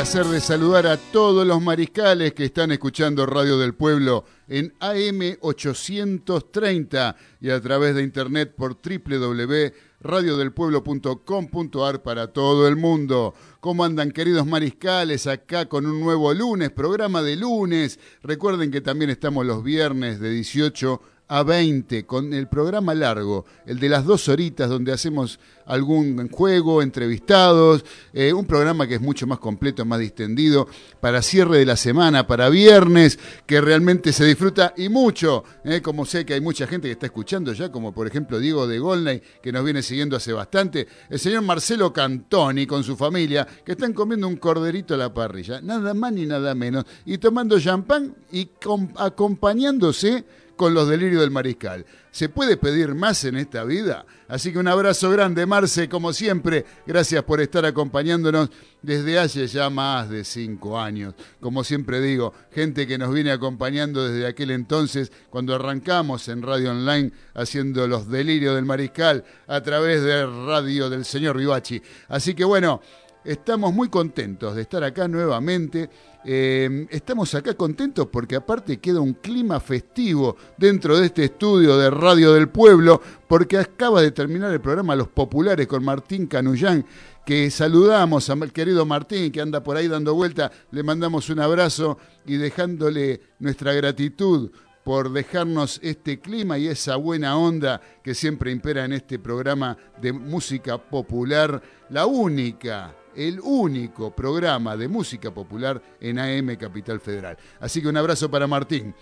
Placer de saludar a todos los mariscales que están escuchando Radio del Pueblo en AM 830 y a través de internet por www.radiodelpueblo.com.ar para todo el mundo. ¿Cómo andan queridos mariscales acá con un nuevo lunes, programa de lunes? Recuerden que también estamos los viernes de 18 a 20 con el programa largo, el de las dos horitas donde hacemos algún juego, entrevistados, eh, un programa que es mucho más completo, más distendido, para cierre de la semana, para viernes, que realmente se disfruta y mucho, eh, como sé que hay mucha gente que está escuchando ya, como por ejemplo Diego de Golnay, que nos viene siguiendo hace bastante, el señor Marcelo Cantoni con su familia, que están comiendo un corderito a la parrilla, nada más ni nada menos, y tomando champán y acompañándose con los delirios del mariscal. ¿Se puede pedir más en esta vida? Así que un abrazo grande, Marce, como siempre. Gracias por estar acompañándonos desde hace ya más de cinco años. Como siempre digo, gente que nos viene acompañando desde aquel entonces, cuando arrancamos en Radio Online haciendo los delirios del mariscal a través de radio del señor Rivachi. Así que bueno, estamos muy contentos de estar acá nuevamente eh, estamos acá contentos porque aparte queda un clima festivo dentro de este estudio de Radio del Pueblo, porque acaba de terminar el programa Los Populares con Martín Canullán, que saludamos al querido Martín que anda por ahí dando vuelta, le mandamos un abrazo y dejándole nuestra gratitud por dejarnos este clima y esa buena onda que siempre impera en este programa de música popular, la única el único programa de música popular en AM Capital Federal. Así que un abrazo para Martín.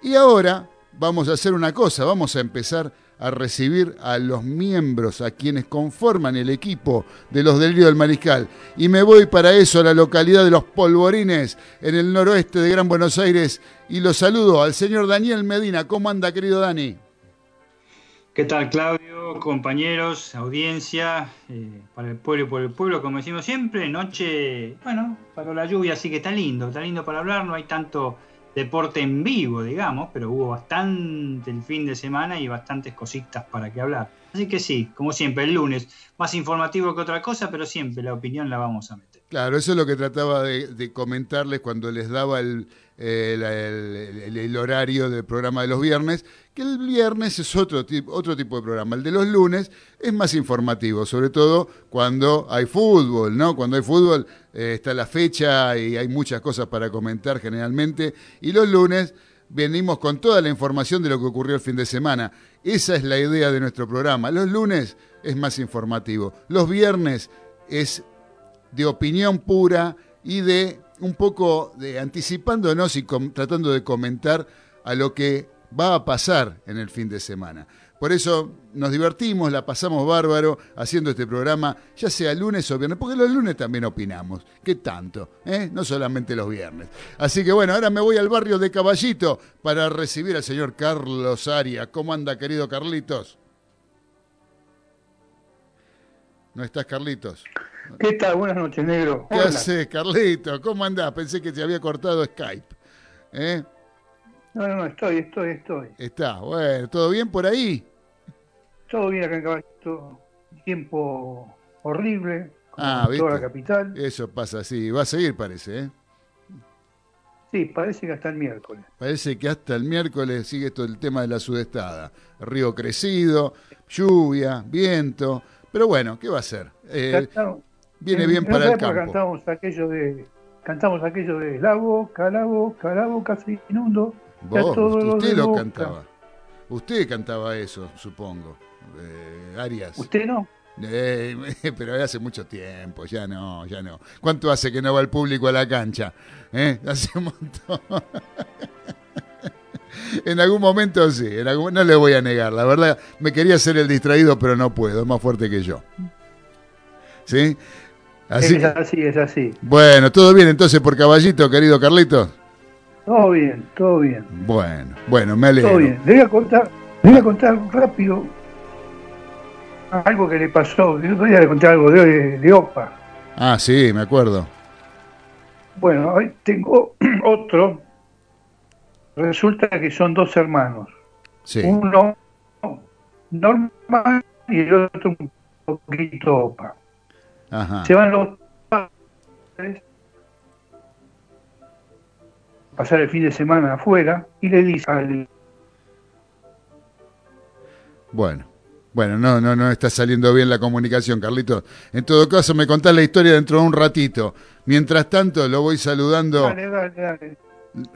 Y ahora vamos a hacer una cosa, vamos a empezar a recibir a los miembros, a quienes conforman el equipo de los Delirios del Mariscal. Y me voy para eso a la localidad de Los Polvorines, en el noroeste de Gran Buenos Aires, y lo saludo al señor Daniel Medina. ¿Cómo anda, querido Dani? ¿Qué tal, Claudio? Compañeros, audiencia, eh, para el pueblo y por el pueblo, como decimos siempre, noche, bueno, para la lluvia, así que está lindo, está lindo para hablar, no hay tanto deporte en vivo, digamos, pero hubo bastante el fin de semana y bastantes cositas para que hablar. Así que sí, como siempre, el lunes, más informativo que otra cosa, pero siempre la opinión la vamos a meter. Claro, eso es lo que trataba de comentarles cuando les daba el, el, horario del programa de los viernes, que el viernes es otro, otro tipo de programa. El de los lunes es más informativo, sobre todo cuando hay fútbol, ¿no? Cuando hay fútbol eh, está la fecha y hay muchas cosas para comentar generalmente. Y los lunes venimos con toda la información de lo que ocurrió el fin de semana. Esa es la idea de nuestro programa. Los lunes es más informativo. Los viernes es de opinión pura y de un poco de anticipándonos y tratando de comentar a lo que va a pasar en el fin de semana. Por eso nos divertimos, la pasamos bárbaro haciendo este programa, ya sea lunes o viernes, porque los lunes también opinamos. ¿Qué tanto? Eh? No solamente los viernes. Así que bueno, ahora me voy al barrio de Caballito para recibir al señor Carlos Aria. ¿Cómo anda, querido Carlitos? ¿No estás, Carlitos? ¿Qué tal? Buenas noches, negro. ¿Qué haces, Carlito? ¿Cómo andás? Pensé que se había cortado Skype. ¿Eh? No, no, no, estoy, estoy, estoy. Está, bueno, ¿todo bien por ahí? Todo bien acá en Caballito. Tiempo horrible, ah, toda la capital. Eso pasa, sí. Va a seguir, parece, ¿eh? Sí, parece que hasta el miércoles. Parece que hasta el miércoles sigue esto el tema de la sudestada. Río crecido, lluvia, viento. Pero bueno, ¿qué va a ser? Eh, viene bien para el campo. cantamos aquello de cantamos aquello de la boca, la boca, la boca se inundo. Vos, usted lo cantaba. Usted cantaba eso, supongo. Eh, Arias. ¿Usted no? Eh, pero hace mucho tiempo, ya no, ya no. ¿Cuánto hace que no va el público a la cancha? ¿Eh? Hace un montón. en algún momento sí, no le voy a negar. La verdad, me quería hacer el distraído, pero no puedo, es más fuerte que yo. ¿Sí? Así, es así, es así. Bueno, todo bien entonces por caballito, querido Carlito. Todo bien, todo bien. Bueno, bueno, me alegro. Todo bien. Le voy a contar, le voy a contar rápido algo que le pasó. Otro día le conté algo de, de OPA. Ah, sí, me acuerdo. Bueno, hoy tengo otro. Resulta que son dos hermanos. Sí. Uno normal y el otro un poquito OPA. Ajá. Se van los padres pasar el fin de semana afuera y le dice al... Bueno, bueno, no, no, no está saliendo bien la comunicación, Carlitos. En todo caso, me contás la historia dentro de un ratito. Mientras tanto, lo voy saludando. Dale, dale, dale.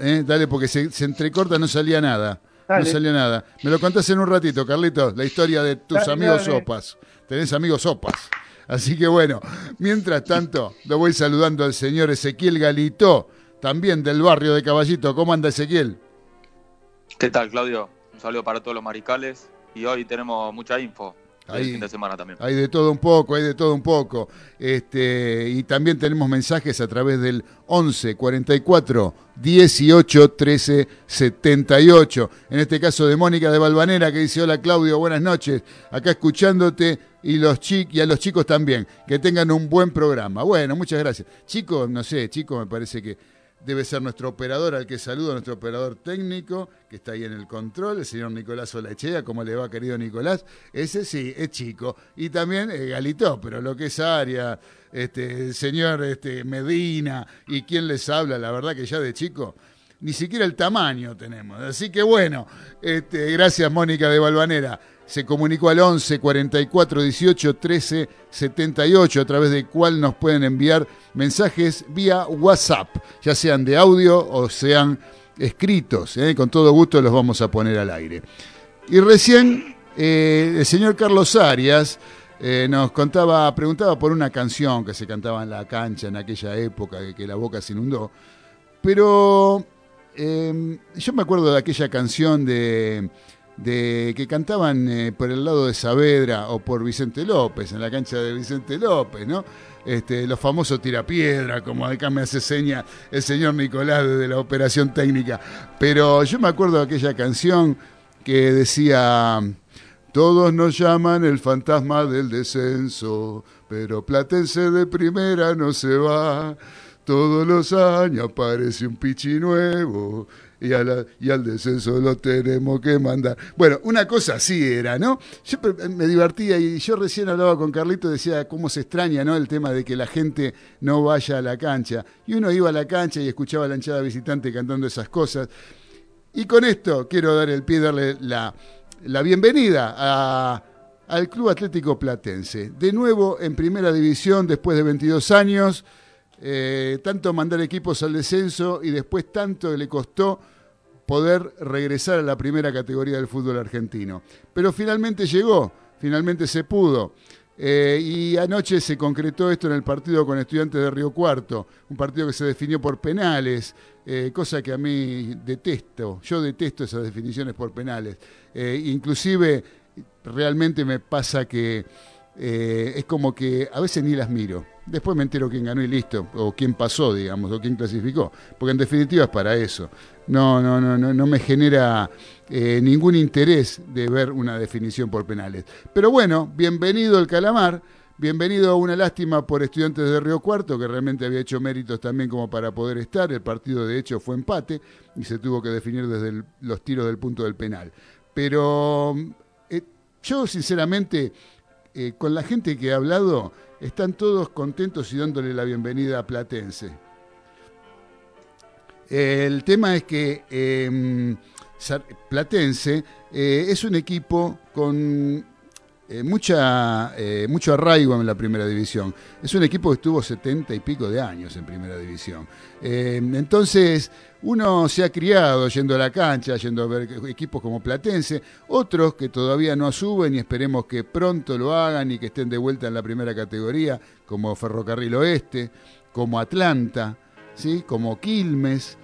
Eh, dale, porque se, entrecorta, no salía nada. No salía nada. Me lo contás en un ratito, Carlitos, la historia de tus amigos sopas. Tenés amigos sopas. Así que bueno, mientras tanto, lo voy saludando al señor Ezequiel Galito, también del barrio de Caballito. ¿Cómo anda Ezequiel? ¿Qué tal, Claudio? Un saludo para todos los maricales y hoy tenemos mucha info. Hay, fin de semana también. Hay de todo un poco, hay de todo un poco. Este, y también tenemos mensajes a través del 11 44 18 13 78. En este caso de Mónica de Balvanera que dice: Hola Claudio, buenas noches. Acá escuchándote y, los y a los chicos también. Que tengan un buen programa. Bueno, muchas gracias. Chicos, no sé, chicos, me parece que debe ser nuestro operador, al que saludo, nuestro operador técnico, que está ahí en el control, el señor Nicolás Olachea, ¿cómo le va, querido Nicolás? Ese sí, es chico. Y también eh, Galito, pero lo que es Aria, este, el señor este, Medina, y quién les habla, la verdad que ya de chico ni siquiera el tamaño tenemos. Así que bueno, este, gracias Mónica de Balvanera se comunicó al 11 44 18 13 78, a través de cual nos pueden enviar mensajes vía WhatsApp, ya sean de audio o sean escritos. ¿eh? Con todo gusto los vamos a poner al aire. Y recién eh, el señor Carlos Arias eh, nos contaba, preguntaba por una canción que se cantaba en la cancha en aquella época, que la boca se inundó. Pero yo me acuerdo de aquella canción de de que cantaban eh, por el lado de Saavedra o por Vicente López, en la cancha de Vicente López, ¿no? Este, los famosos tirapiedra, como acá me hace seña el señor Nicolás de la operación técnica. Pero yo me acuerdo de aquella canción que decía, todos nos llaman el fantasma del descenso, pero Platense de primera no se va. Todos los años aparece un pichi nuevo y, al descenso lo tenemos que mandar. Bueno, una cosa así era, ¿no? Yo me divertía y yo recién hablaba con Carlito, decía cómo se extraña, ¿no? El tema de que la gente no vaya a la cancha. Y uno iba a la cancha y escuchaba a la hinchada visitante cantando esas cosas. Y con esto quiero dar el pie, darle la, la bienvenida a, al Club Atlético Platense. De nuevo en primera división después de 22 años. Eh, tanto mandar equipos al descenso y después tanto le costó poder regresar a la primera categoría del fútbol argentino. Pero finalmente llegó, finalmente se pudo. Eh, y anoche se concretó esto en el partido con estudiantes de Río Cuarto, un partido que se definió por penales, eh, cosa que a mí detesto, yo detesto esas definiciones por penales. inclusive realmente me pasa que es como que a veces ni las miro Después me entero quién ganó y listo, o quién pasó, digamos, o quién clasificó, porque en definitiva es para eso. No, no, no, no, no me genera eh, ningún interés de ver una definición por penales. Pero bueno, bienvenido el Calamar, bienvenido a una lástima por estudiantes de Río Cuarto, que realmente había hecho méritos también como para poder estar. El partido de hecho fue empate y se tuvo que definir desde los tiros del punto del penal. Pero eh, yo sinceramente, eh, con la gente que he hablado, están todos contentos y dándole la bienvenida a Platense. El tema es que em, Platense eh, es un equipo con eh, mucha, mucho arraigo en la primera división. Es un equipo que estuvo setenta y pico de años en primera división. Eh, entonces, uno se ha criado yendo a la cancha, yendo a ver equipos como Platense, otros que todavía no suben y esperemos que pronto lo hagan y que estén de vuelta en la primera categoría, como Ferrocarril Oeste, como Atlanta, ¿sí? como Quilmes.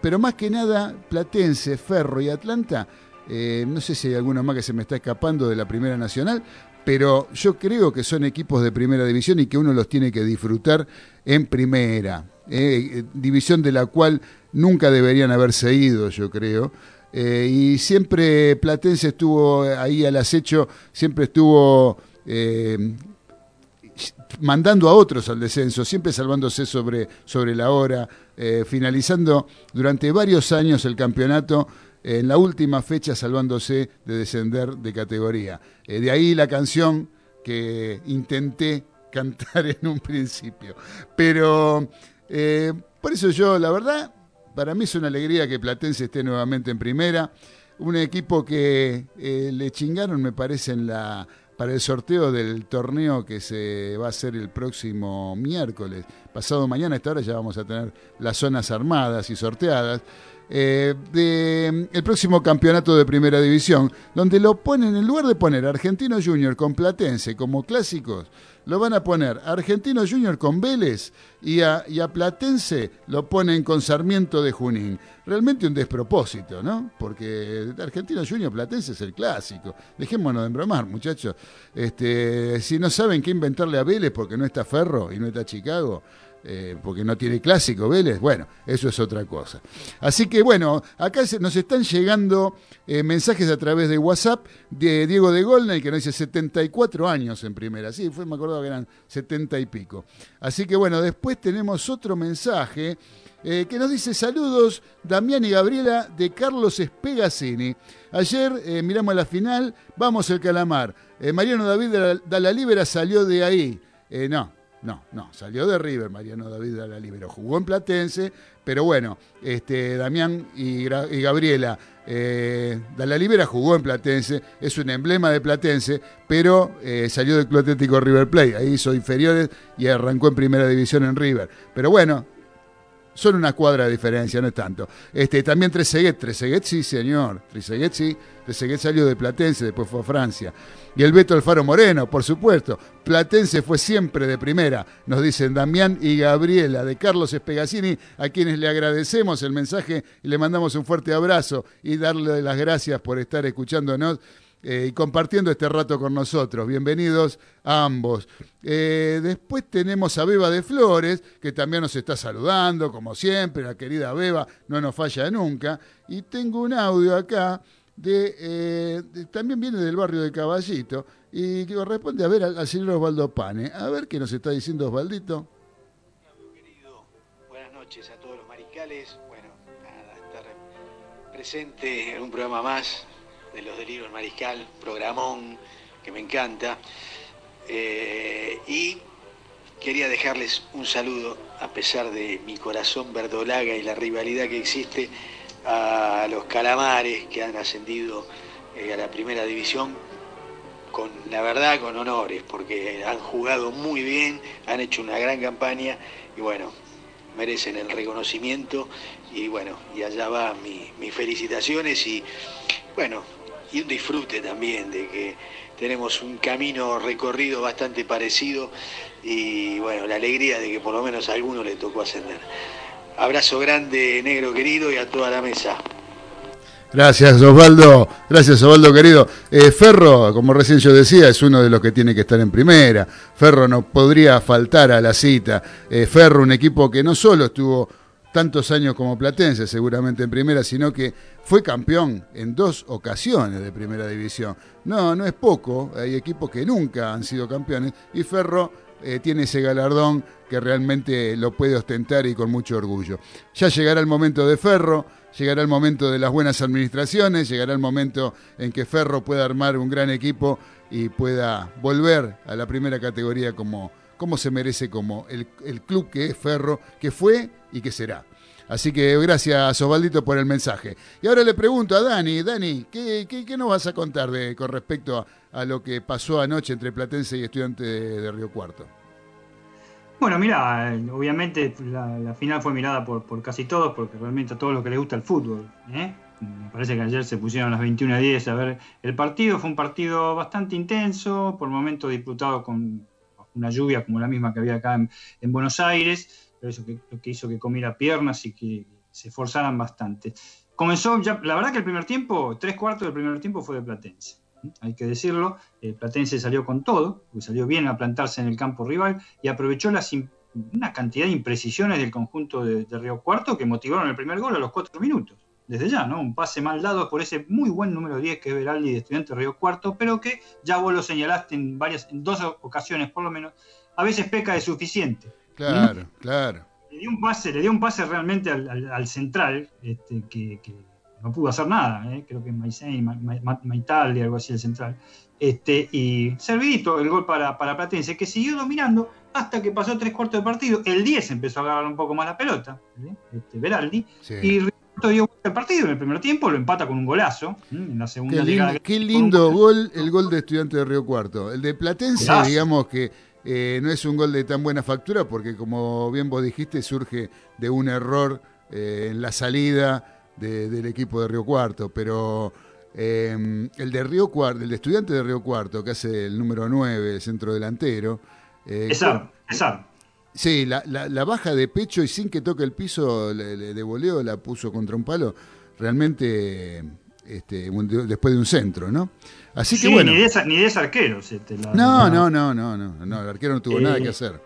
pero más que nada, Platense, Ferro y Atlanta eh, no sé si hay alguno más que se me está escapando de la Primera Nacional, pero yo creo que son equipos de Primera División y que uno los tiene que disfrutar en Primera. Eh, división de la cual nunca deberían haberse ido, yo creo. Eh, y siempre Platense estuvo ahí al acecho, siempre estuvo mandando a otros al descenso, siempre salvándose sobre, sobre la hora, finalizando durante varios años el campeonato en la última fecha salvándose de descender de categoría. Eh, de ahí la canción que intenté cantar en un principio. Pero eh, por eso yo, la verdad, para mí es una alegría que Platense esté nuevamente en primera. Un equipo que eh, le chingaron, me parece, en la para el sorteo del torneo que se va a hacer el próximo miércoles. Pasado mañana a esta hora ya vamos a tener las zonas armadas y sorteadas eh, del próximo campeonato de primera división, donde lo ponen, en lugar de poner Argentino Junior con Platense como clásicos, lo van a poner Argentino Junior con Vélez y a, Platense lo ponen con Sarmiento de Junín. Realmente un despropósito, ¿no? Porque Argentino Junior Platense es el clásico. Dejémonos de embromar, muchachos. Este, si no saben qué inventarle a Vélez porque no está Ferro y no está Chicago, eh, porque no tiene clásico Vélez, bueno, eso es otra cosa. Así que bueno, acá nos están llegando eh, mensajes a través de WhatsApp de Diego de Golney, que nos dice 74 años en primera, sí, fue, me acuerdo que eran 70 y pico. Así que bueno, después tenemos otro mensaje eh, que nos dice saludos Damián y Gabriela de Carlos Espegacini. Ayer miramos la final, vamos el calamar. Mariano David de la Libera salió de ahí. no, no, no, salió de River Mariano David de la Libero, jugó en Platense, pero bueno, este, Damián y, Gabriela eh, la Libera jugó en Platense, es un emblema de Platense, pero eh, salió del Club Atlético River Plate, ahí hizo inferiores y arrancó en primera división en River. Pero bueno, son una cuadra de diferencia, no es tanto. Este, también Treseguet, Treseguet sí, señor, Treseguet sí, Treseguet salió de Platense, después fue a Francia. Y el Beto Alfaro Moreno, por supuesto. Platense fue siempre de primera, nos dicen Damián y Gabriela, de Carlos Espegacini, a quienes le agradecemos el mensaje y le mandamos un fuerte abrazo y darle las gracias por estar escuchándonos. Eh, y compartiendo este rato con nosotros. Bienvenidos a ambos. Eh, después tenemos a Beba de Flores, que también nos está saludando, como siempre, la querida Beba, no nos falla nunca. Y tengo un audio acá eh, de, también viene del barrio de Caballito y que corresponde a ver al, señor Osvaldo Pane. A ver qué nos está diciendo Osvaldito. Buenas noches a todos los maricales. Bueno, nada, estar presente en un programa más de los delirios mariscal, programón que me encanta. Eh, y quería dejarles un saludo, a pesar de mi corazón verdolaga y la rivalidad que existe a los calamares que han ascendido eh, a la primera división con la verdad con honores porque han jugado muy bien han hecho una gran campaña y bueno merecen el reconocimiento y bueno y allá va mis felicitaciones y bueno y un disfrute también de que tenemos un camino recorrido bastante parecido y bueno la alegría de que por lo menos a alguno le tocó ascender Abrazo grande, negro querido, y a toda la mesa. Gracias, Osvaldo. Gracias, Osvaldo querido. Eh, Ferro, como recién yo decía, es uno de los que tiene que estar en primera. Ferro no podría faltar a la cita. Eh, Ferro, un equipo que no solo estuvo tantos años como Platense, seguramente en primera, sino que fue campeón en dos ocasiones de primera división. No, no es poco. Hay equipos que nunca han sido campeones y Ferro eh, tiene ese galardón que realmente lo puede ostentar y con mucho orgullo. Ya llegará el momento de Ferro, llegará el momento de las buenas administraciones, llegará el momento en que Ferro pueda armar un gran equipo y pueda volver a la primera categoría como, como se merece, como el, el club que es Ferro, que fue y que será. Así que gracias, Osvaldito, por el mensaje. Y ahora le pregunto a Dani, Dani, ¿qué, qué, nos vas a contar de, con respecto a, lo que pasó anoche entre Platense y Estudiante de, Río Cuarto? Bueno, mira, obviamente la, final fue mirada por, por casi todos, porque realmente a todos los que les gusta el fútbol. ¿eh? Me parece que ayer se pusieron las 21 a 10 a ver el partido. Fue un partido bastante intenso, por momentos disputado con una lluvia como la misma que había acá en Buenos Aires eso que, lo que hizo que comiera piernas y que se esforzaran bastante. Comenzó ya, la verdad que el primer tiempo, tres cuartos del primer tiempo fue de Platense. Hay que decirlo, el Platense salió con todo, salió bien a plantarse en el campo rival y aprovechó las, una cantidad de imprecisiones del conjunto de, Río Cuarto que motivaron el primer gol a los cuatro minutos desde ya, ¿no? Un pase mal dado por ese muy buen número 10 que es Veraldi de Estudiante Río Cuarto, pero que ya vos lo señalaste en varias, en dos ocasiones por lo menos, a veces peca de suficiente. Claro, claro. Le dio un pase, le dio un pase realmente al, central, este, que, no pudo hacer nada, ¿eh? creo que Maicén, Maitaldi, algo así el central. Este, y servidito el gol para, para Platense, que siguió dominando hasta que pasó tres cuartos de partido. El 10 empezó a agarrar un poco más la pelota, ¿eh? este, Beraldi, y dio el partido en el primer tiempo, lo empata con un golazo. En la segunda qué, lindo, gol el gol de Estudiante de Río Cuarto. El de Platense, digamos que eh, no es un gol de tan buena factura porque, como bien vos dijiste, surge de un error eh, en la salida del equipo de Río Cuarto. Pero em, el de Río Cuarto, el de estudiante de Río Cuarto, que hace el número 9, el centro delantero. Eh, Exacto, exacto. Sí, la, la, baja de pecho y sin que toque el piso le, de voleo la puso contra un palo. Realmente este, después de un centro, ¿no? Así que bueno. Ni de, ni de ese arquero. no, no, no, no, no, no, el arquero no tuvo nada que eh, hacer.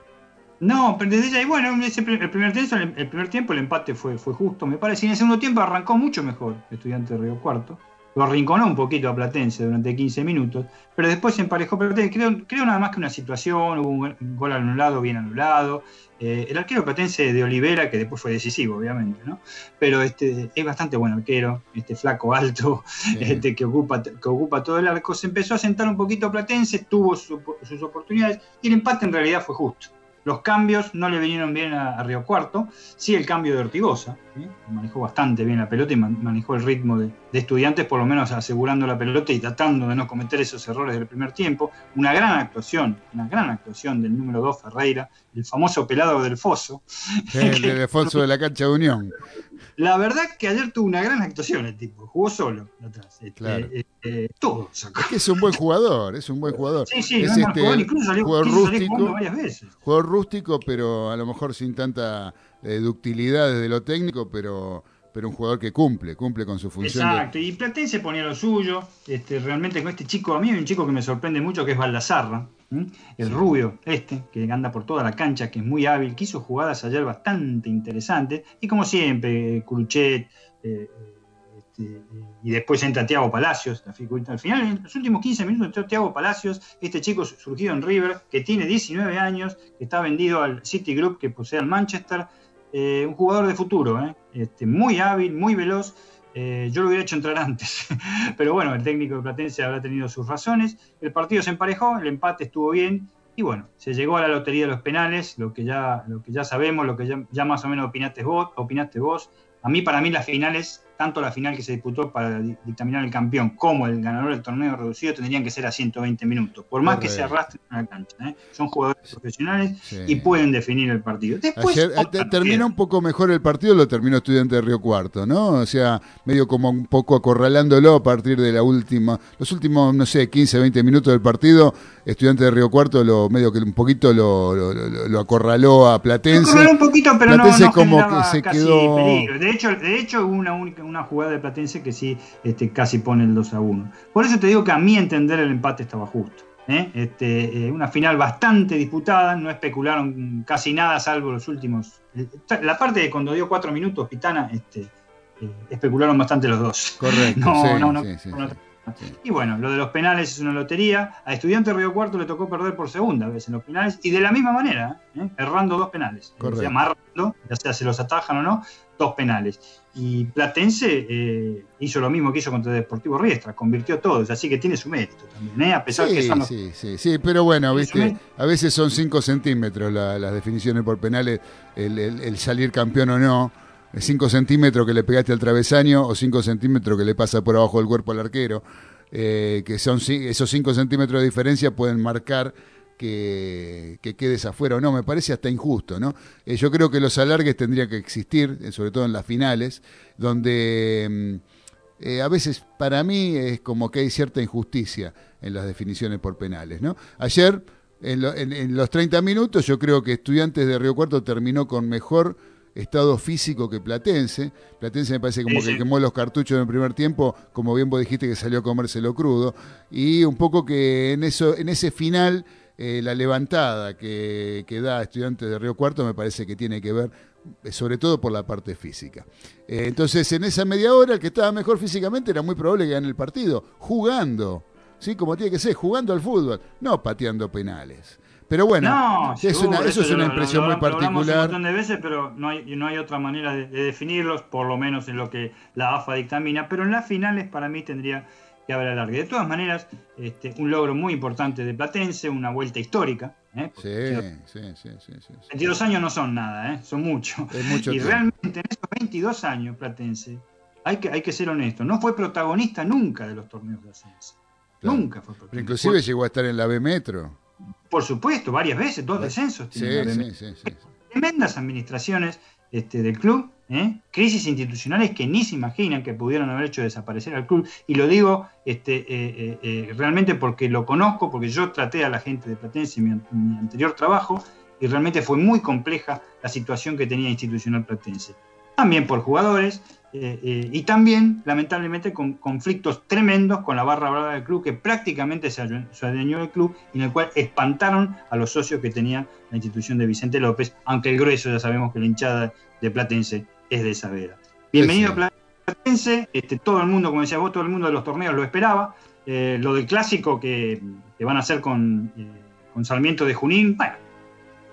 No, pero desde y bueno, el primer, tiempo, el primer tiempo el empate fue, fue justo, me parece. Y en el segundo tiempo arrancó mucho mejor Estudiante de Río Cuarto. Lo arrinconó un poquito a Platense durante 15 minutos, pero después se emparejó Platense. Creo, creo nada más que una situación, hubo un gol anulado, bien anulado. Eh, el arquero platense de Olivera, que después fue decisivo, obviamente, ¿no? Pero este, es bastante buen arquero, este flaco alto, este, que, ocupa, que ocupa todo el arco. Se empezó a sentar un poquito Platense, tuvo sus oportunidades y el empate en realidad fue justo. Los cambios no le vinieron bien a, Río Cuarto, sí el cambio de Ortigosa, manejó bastante bien la pelota y manejó el ritmo de, estudiantes, por lo menos asegurando la pelota y tratando de no cometer esos errores del primer tiempo. Una gran actuación, una gran actuación del número 2 Ferreira, el famoso pelado del Foso. El del Foso de la cancha de Unión. La verdad que ayer tuvo una gran actuación el tipo, jugó solo atrás. Este, eh, todo Es que es un buen jugador, es un buen jugador. Sí, sí, es este, incluso salió, jugador rústico, varias veces. Jugador rústico, pero a lo mejor sin tanta eh, ductilidad desde lo técnico, pero pero un jugador que cumple, cumple con su función. Exacto, y Platense ponía lo suyo, este, realmente con este chico, a mí hay un chico que me sorprende mucho que es Baldazarra, el rubio este, que anda por toda la cancha, que es muy hábil, que hizo jugadas ayer bastante interesantes, y como siempre, Cruchet, eh, este, y después entra Tiago Palacios, al final, en los últimos 15 minutos entró Tiago Palacios, este chico surgido en River, que tiene 19 años, que está vendido al City Group, que posee al Manchester, eh, un jugador de futuro, ¿eh? este, muy hábil, muy veloz, eh, yo lo hubiera hecho entrar antes, pero bueno, el técnico de Platense habrá tenido sus razones. El partido se emparejó, el empate estuvo bien y bueno, se llegó a la lotería de los penales, lo que ya, lo que ya sabemos, lo que ya, ya más o menos opinaste vos, opinaste vos. A mí, para mí, las finales tanto la final que se disputó para dictaminar el campeón como el ganador del torneo reducido tendrían que ser a 120 minutos, por más que se arrastren en la cancha. ¿eh? Son jugadores profesionales y pueden definir el partido. Después, eh, terminó un poco mejor el partido, lo terminó Estudiante de Río Cuarto, ¿no? O sea, medio como un poco acorralándolo a partir de la última, los últimos, no sé, 15, 20 minutos del partido, Estudiante de Río Cuarto lo medio que un poquito lo, lo, acorraló a Platense. un poquito, pero Platense como que se quedó... De hecho, de hecho una única una jugada de Platense que sí este, casi pone el 2 a 1. Por eso te digo que a mi entender el empate estaba justo. ¿eh? Este, eh, una final bastante disputada, no especularon casi nada, salvo los últimos. Eh, la parte de cuando dio cuatro minutos, Pitana, este, especularon bastante los dos. Correcto. no, no, no, y bueno, lo de los penales es una lotería. A Estudiante Río Cuarto le tocó perder por segunda vez en los penales y de la misma manera, ¿eh? errando dos penales. Correcto. ya sea se los atajan o no, dos penales. Y Platense eh, hizo lo mismo que hizo contra Deportivo Riestra, convirtió todos, así que tiene su mérito también, ¿eh? a pesar que son Sí, sí, sí, pero bueno, viste, a veces son 5 centímetros las definiciones por penales, el, salir campeón o no. 5 centímetros que le pegaste al travesaño o 5 centímetros que le pasa por abajo del cuerpo al arquero, eh, que son esos 5 centímetros de diferencia pueden marcar que, quedes afuera o no, me parece hasta injusto, ¿no? Eh, yo creo que los alargues tendrían que existir, eh, sobre todo en las finales, donde mm, a veces para mí es como que hay cierta injusticia en las definiciones por penales, ¿no? Ayer, en, en los 30 minutos, yo creo que Estudiantes de Río Cuarto terminó con mejor estado físico que Platense. Platense me parece como que quemó los cartuchos en el primer tiempo, como bien vos dijiste que salió a comérselo crudo. Y un poco que en, eso, en ese final, eh, la levantada que, que, da Estudiantes de Río Cuarto me parece que tiene que ver eh, sobre todo por la parte física. Eh, entonces, en esa media hora, el que estaba mejor físicamente era muy probable que gane el partido, jugando, ¿sí? Como tiene que ser, jugando al fútbol, no pateando penales. Pero bueno, es una, eso, es una impresión muy particular. un montón de veces, pero no hay, no hay otra manera de, definirlos, por lo menos en lo que la AFA dictamina. Pero en las finales, para mí, tendría que haber alargue. De todas maneras, este, un logro muy importante de Platense, una vuelta histórica. ¿eh? Sí, sí, sí, sí, 22 años no son nada, ¿eh? son mucho. y realmente en esos 22 años, Platense, hay que, hay que ser honesto, no fue protagonista nunca de los torneos de ascenso. Nunca fue protagonista. inclusive llegó a estar en la B Metro. Por supuesto, varias veces, dos descensos. Tremendas administraciones este, del club, ¿eh? crisis institucionales que ni se imaginan que pudieron haber hecho desaparecer al club. Y lo digo este, eh, eh, realmente porque lo conozco, porque yo traté a la gente de Platense en mi, anterior trabajo y realmente fue muy compleja la situación que tenía institucional Platense. También por jugadores, eh, eh, y también, lamentablemente, con conflictos tremendos con la barra brava del club, que prácticamente se, adueñó del club y en el cual espantaron a los socios que tenía la institución de Vicente López, aunque el grueso ya sabemos que la hinchada de Platense es de Saavedra. Bienvenido a Platense, este, todo el mundo, como decías vos, todo el mundo de los torneos lo esperaba. Eh, lo del clásico que, van a hacer con, con Sarmiento de Junín, bueno,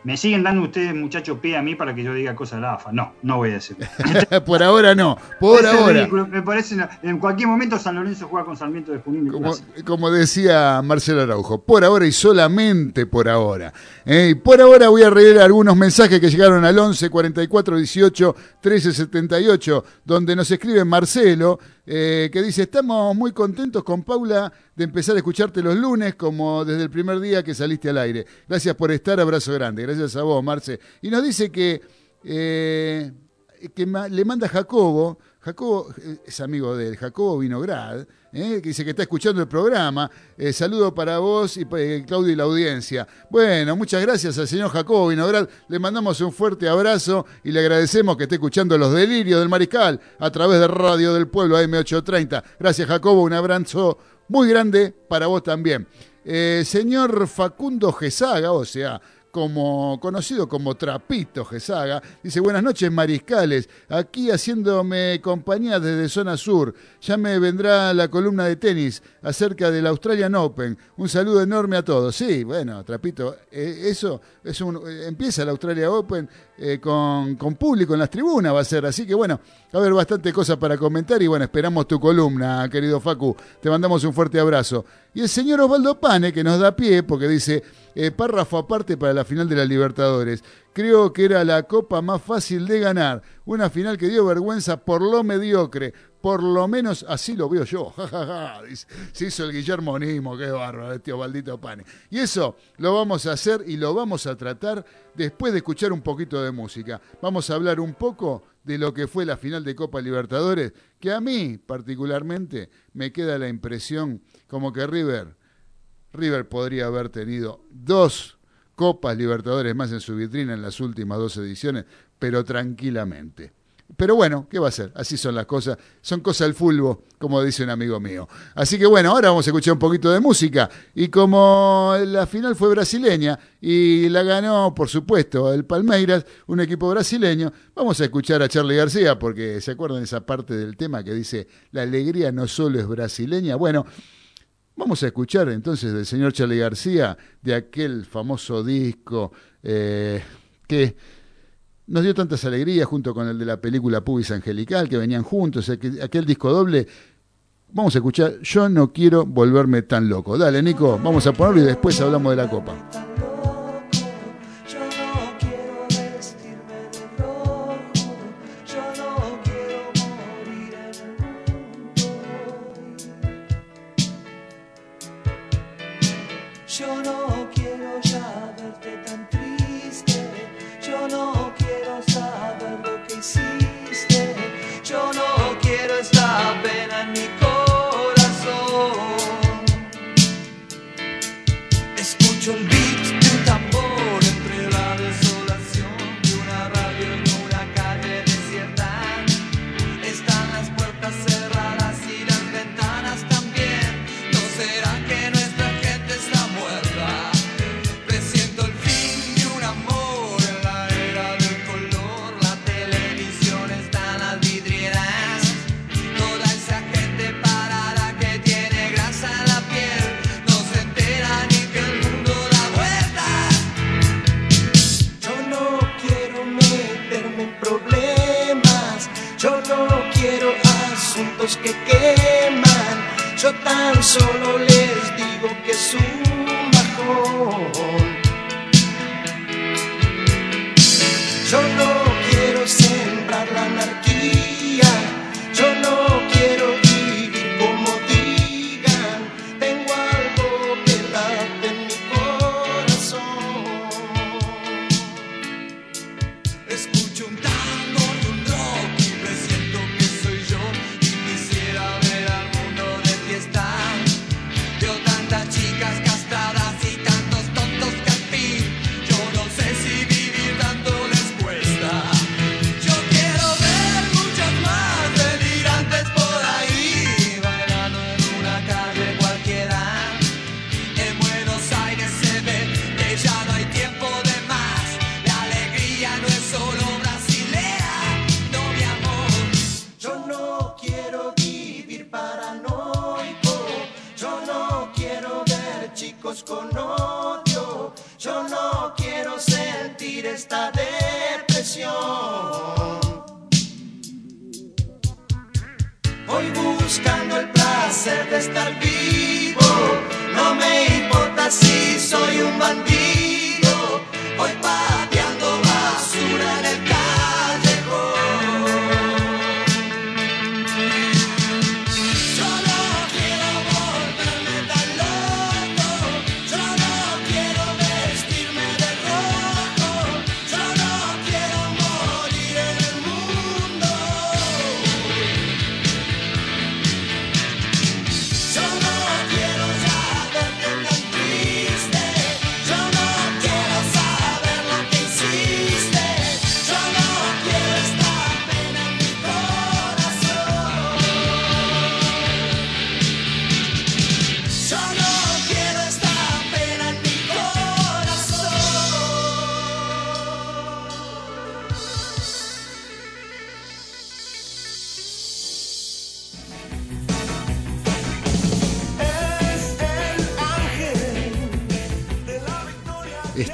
¿Me siguen dando ustedes, muchachos, pie a mí para que yo diga cosas de la AFA? No, no voy a decir. por ahora no, por ahora. Me parece, en cualquier momento San Lorenzo juega con Sarmiento de Junín. Como, como, decía Marcelo Araujo, por ahora y solamente por ahora. ¿eh? y por ahora voy a leer algunos mensajes que llegaron al 11 44 18 13 78, donde nos escribe Marcelo eh, que dice, estamos muy contentos con Paula de empezar a escucharte los lunes como desde el primer día que saliste al aire. Gracias por estar, abrazo grande. Gracias a vos, Marce. Y nos dice que, eh, que le manda Jacobo, Jacobo eh, es amigo de Jacobo Vinograd, ¿eh? que dice que está escuchando el programa. Eh, saludo para vos y eh, Claudio y la audiencia. Bueno, muchas gracias al señor Jacobo Vinograd. Le mandamos un fuerte abrazo y le agradecemos que esté escuchando los delirios del Mariscal a través de Radio del Pueblo AM830. Gracias, Jacobo. Un abrazo muy grande para vos también. señor Facundo Gesaga, o sea, como conocido como Trapito Gesaga, dice, buenas noches mariscales, aquí haciéndome compañía desde zona sur, ya me vendrá la columna de tenis acerca del Australian Open, un saludo enorme a todos. Sí, bueno, Trapito, eh, eso es un, eh, empieza el Australia Open eh, con, con, público en las tribunas, va a ser, así que bueno, va a haber bastante cosas para comentar y bueno, esperamos tu columna, querido Facu, te mandamos un fuerte abrazo. Y el señor Osvaldo Pane, que nos da pie, porque dice, eh, párrafo aparte para la final de la Libertadores. Creo que era la copa más fácil de ganar. Una final que dio vergüenza por lo mediocre. Por lo menos así lo veo yo. Se hizo el Guillermo Nimo, qué bárbaro, este Osvaldito Pane. Y eso lo vamos a hacer y lo vamos a tratar después de escuchar un poquito de música. Vamos a hablar un poco de lo que fue la final de Copa Libertadores, que a mí particularmente me queda la impresión como que River River podría haber tenido dos Copas Libertadores más en su vitrina en las últimas dos ediciones, pero tranquilamente. Pero bueno, ¿qué va a ser? Así son las cosas. Son cosas del fútbol, como dice un amigo mío. Así que bueno, ahora vamos a escuchar un poquito de música. Y como la final fue brasileña y la ganó, por supuesto, el Palmeiras, un equipo brasileño, vamos a escuchar a Charlie García, porque se acuerdan esa parte del tema que dice, la alegría no solo es brasileña. Bueno, Vamos a escuchar entonces del señor Charlie García, de aquel famoso disco eh, que nos dio tantas alegrías junto con el de la película Pubis Angelical, que venían juntos, aquel, aquel disco doble. Vamos a escuchar Yo no quiero volverme tan loco. Dale, Nico, vamos a ponerlo y después hablamos de la copa.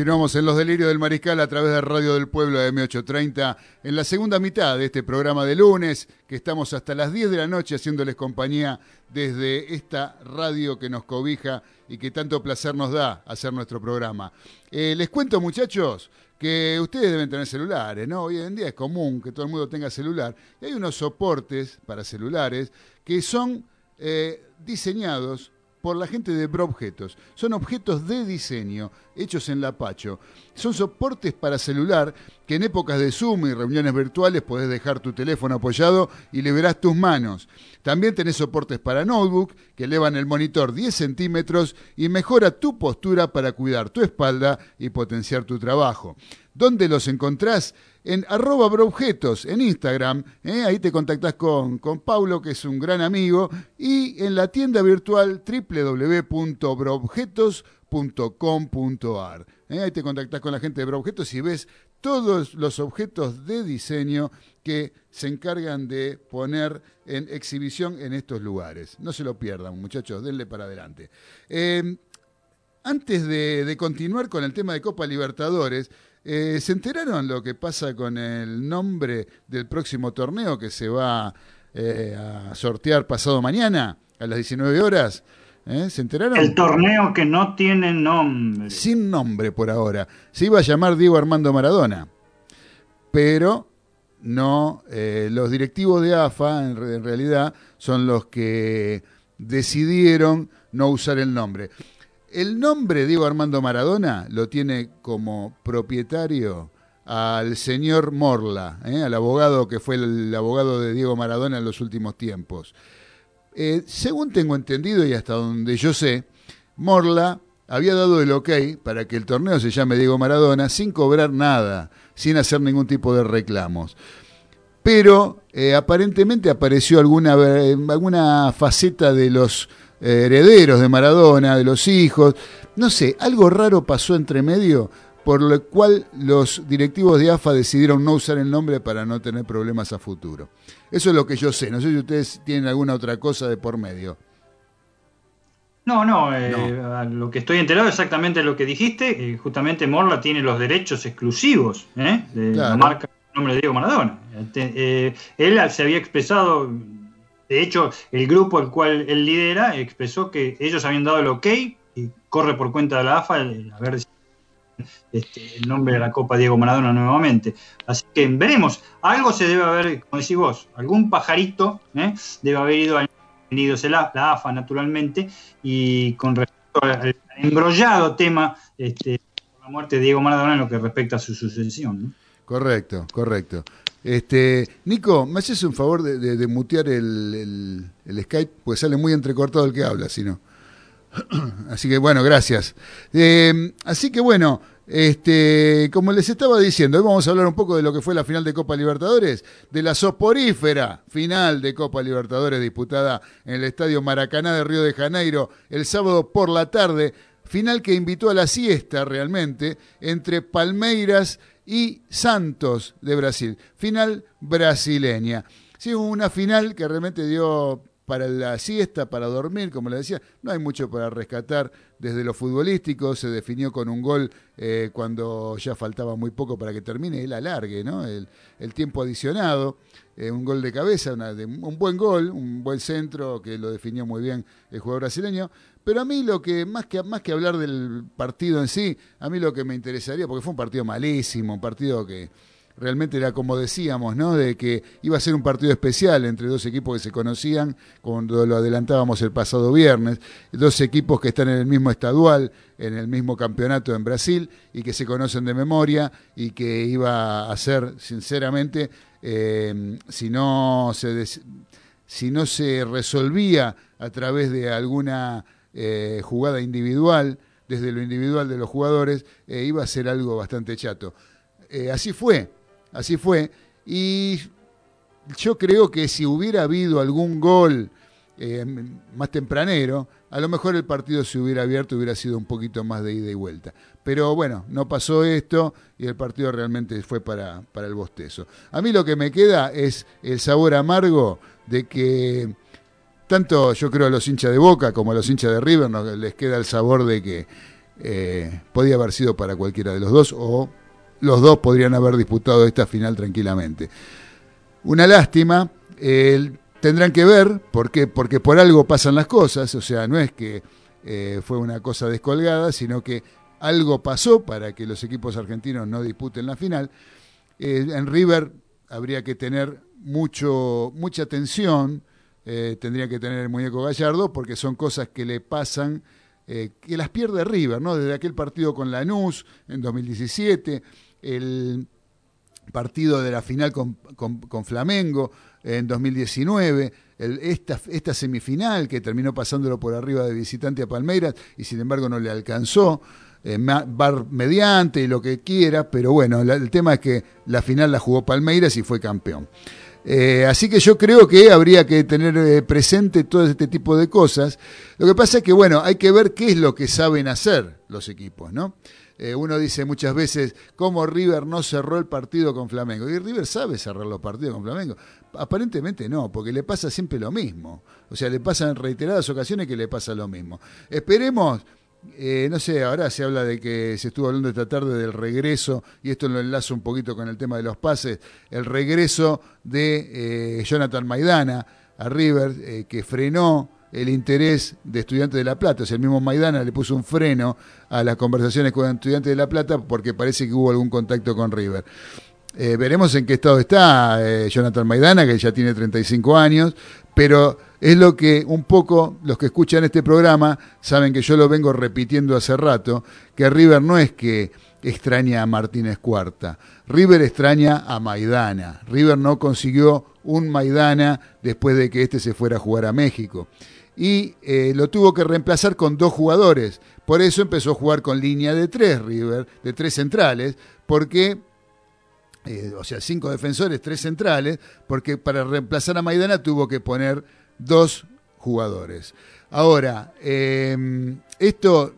Continuamos en Los Delirios del Mariscal a través de Radio del Pueblo de M830 en la segunda mitad de este programa de lunes, que estamos hasta las 10 de la noche haciéndoles compañía desde esta radio que nos cobija y que tanto placer nos da hacer nuestro programa. Eh, les cuento, muchachos, que ustedes deben tener celulares, ¿no? Hoy en día es común que todo el mundo tenga celular. Y hay unos soportes para celulares que son eh, diseñados por la gente de Broobjetos. Son objetos de diseño hechos en Lapacho. Son soportes para celular que en épocas de Zoom y reuniones virtuales podés dejar tu teléfono apoyado y liberás tus manos. También tenés soportes para notebook que elevan el monitor 10 centímetros y mejora tu postura para cuidar tu espalda y potenciar tu trabajo. ¿Dónde los encontrás? En arroba broobjetos, en Instagram, ¿eh? ahí te contactás con, con Paulo, que es un gran amigo, y en la tienda virtual www.broobjetos.com.ar. ¿eh? Ahí te contactás con la gente de Broobjetos y ves todos los objetos de diseño que se encargan de poner en exhibición en estos lugares. No se lo pierdan, muchachos, denle para adelante. Eh, antes de, continuar con el tema de Copa Libertadores, eh, ¿Se enteraron lo que pasa con el nombre del próximo torneo que se va eh, a sortear pasado mañana a las 19 horas? ¿Eh? ¿Se enteraron? El torneo que no tiene nombre. Sin nombre por ahora. Se iba a llamar Diego Armando Maradona, pero no, eh, los directivos de AFA en, re- en realidad son los que decidieron no usar el nombre. El nombre Diego Armando Maradona lo tiene como propietario al señor Morla, ¿eh? al abogado que fue el abogado de Diego Maradona en los últimos tiempos. Eh, según tengo entendido y hasta donde yo sé, Morla había dado el ok para que el torneo se llame Diego Maradona sin cobrar nada, sin hacer ningún tipo de reclamos. Pero eh, aparentemente apareció alguna, alguna faceta de los eh, herederos de Maradona, de los hijos. No sé, algo raro pasó entre medio por lo cual los directivos de AFA decidieron no usar el nombre para no tener problemas a futuro. Eso es lo que yo sé, no sé si ustedes tienen alguna otra cosa de por medio. No, no, eh, lo que estoy enterado exactamente lo que dijiste, eh, justamente Morla tiene los derechos exclusivos ¿eh? de la marca el nombre de Diego Maradona. Este, él se había expresado, de hecho, el grupo al cual él lidera expresó que ellos habían dado el ok y corre por cuenta de la AFA a ver este, el nombre de la Copa Diego Maradona nuevamente. Así que veremos, algo se debe haber, como decís vos, algún pajarito debe haber ido al la, la AFA naturalmente, y con respecto al embrollado tema este, la muerte de Diego Maradona en lo que respecta a su sucesión. Correcto, correcto. Este, Nico, ¿me haces un favor de, mutear el, Skype? Pues sale muy entrecortado el que habla, si no. Así que bueno, gracias. Eh, así que bueno, este, como les estaba diciendo, hoy vamos a hablar un poco de lo que fue la final de Copa Libertadores, de la soporífera final de Copa Libertadores disputada en el Estadio Maracaná de Río de Janeiro el sábado por la tarde, final que invitó a la siesta realmente entre Palmeiras y Santos de Brasil, final brasileña. Sí, una final que realmente dio para la siesta, para dormir, como le decía, no hay mucho para rescatar desde lo futbolístico, se definió con un gol eh, cuando ya faltaba muy poco para que termine el alargue, ¿no? el, tiempo adicionado, eh, un gol de cabeza, un buen gol, un buen centro que lo definió muy bien el jugador brasileño, pero a mí lo que más, que, más que hablar del partido en sí, a mí lo que me interesaría, porque fue un partido malísimo, un partido que realmente era como decíamos, ¿no? De que iba a ser un partido especial entre dos equipos que se conocían, cuando lo adelantábamos el pasado viernes, dos equipos que están en el mismo estadual, en el mismo campeonato en Brasil y que se conocen de memoria y que iba a ser, sinceramente, eh, si no se si no se resolvía a través de alguna eh, jugada individual, desde lo individual de los jugadores, eh, iba a ser algo bastante chato. así fue, Así fue. Y yo creo que si hubiera habido algún gol eh, más tempranero, a lo mejor el partido se hubiera abierto, hubiera sido un poquito más de ida y vuelta. Pero bueno, no pasó esto y el partido realmente fue para, para el bostezo. A mí lo que me queda es el sabor amargo de que tanto yo creo a los hinchas de Boca como a los hinchas de River no, les queda el sabor de que eh, podía haber sido para cualquiera de los dos o los dos podrían haber disputado esta final tranquilamente. Una lástima, tendrán que ver, ¿por porque por algo pasan las cosas, o sea, no es que eh, fue una cosa descolgada, sino que algo pasó para que los equipos argentinos no disputen la final. Eh, en River habría que tener mucho, mucha atención, eh, tendría que tener el muñeco Gallardo, porque son cosas que le pasan que las pierde River, ¿no? Desde aquel partido con Lanús en 2017, el partido de la final con, Flamengo en 2019, esta, esta, semifinal que terminó pasándolo por arriba de visitante a Palmeiras y sin embargo no le alcanzó, eh, bar mediante y lo que quiera, pero bueno, el tema es que la final la jugó Palmeiras y fue campeón. Eh, así que yo creo que habría que tener eh, presente todo este tipo de cosas. Lo que pasa es que, bueno, hay que ver qué es lo que saben hacer los equipos, ¿no? Eh, uno dice muchas veces cómo River no cerró el partido con Flamengo. Y River sabe cerrar los partidos con Flamengo. Aparentemente no, porque le pasa siempre lo mismo. O sea, le pasa en reiteradas ocasiones que le pasa lo mismo. Esperemos. Eh, no sé, ahora se habla de que se estuvo hablando esta tarde del regreso, y esto lo enlazo un poquito con el tema de los pases, el regreso de eh, Jonathan Maidana a River, que frenó el interés de Estudiantes de La Plata. O sea, el mismo Maidana le puso un freno a las conversaciones con Estudiantes de La Plata porque parece que hubo algún contacto con River. Eh, veremos en qué estado está eh, Jonathan Maidana, que ya tiene 35 años, pero es lo que un poco los que escuchan este programa saben que yo lo vengo repitiendo hace rato, que River no es que extraña a Martínez Cuarta, River extraña a Maidana. River no consiguió un Maidana después de que este se fuera a jugar a México y eh, lo tuvo que reemplazar con dos jugadores. Por eso empezó a jugar con línea de tres River, de tres centrales, porque, eh, o sea, cinco defensores, tres centrales, porque para reemplazar a Maidana tuvo que poner dos jugadores. Ahora, em, esto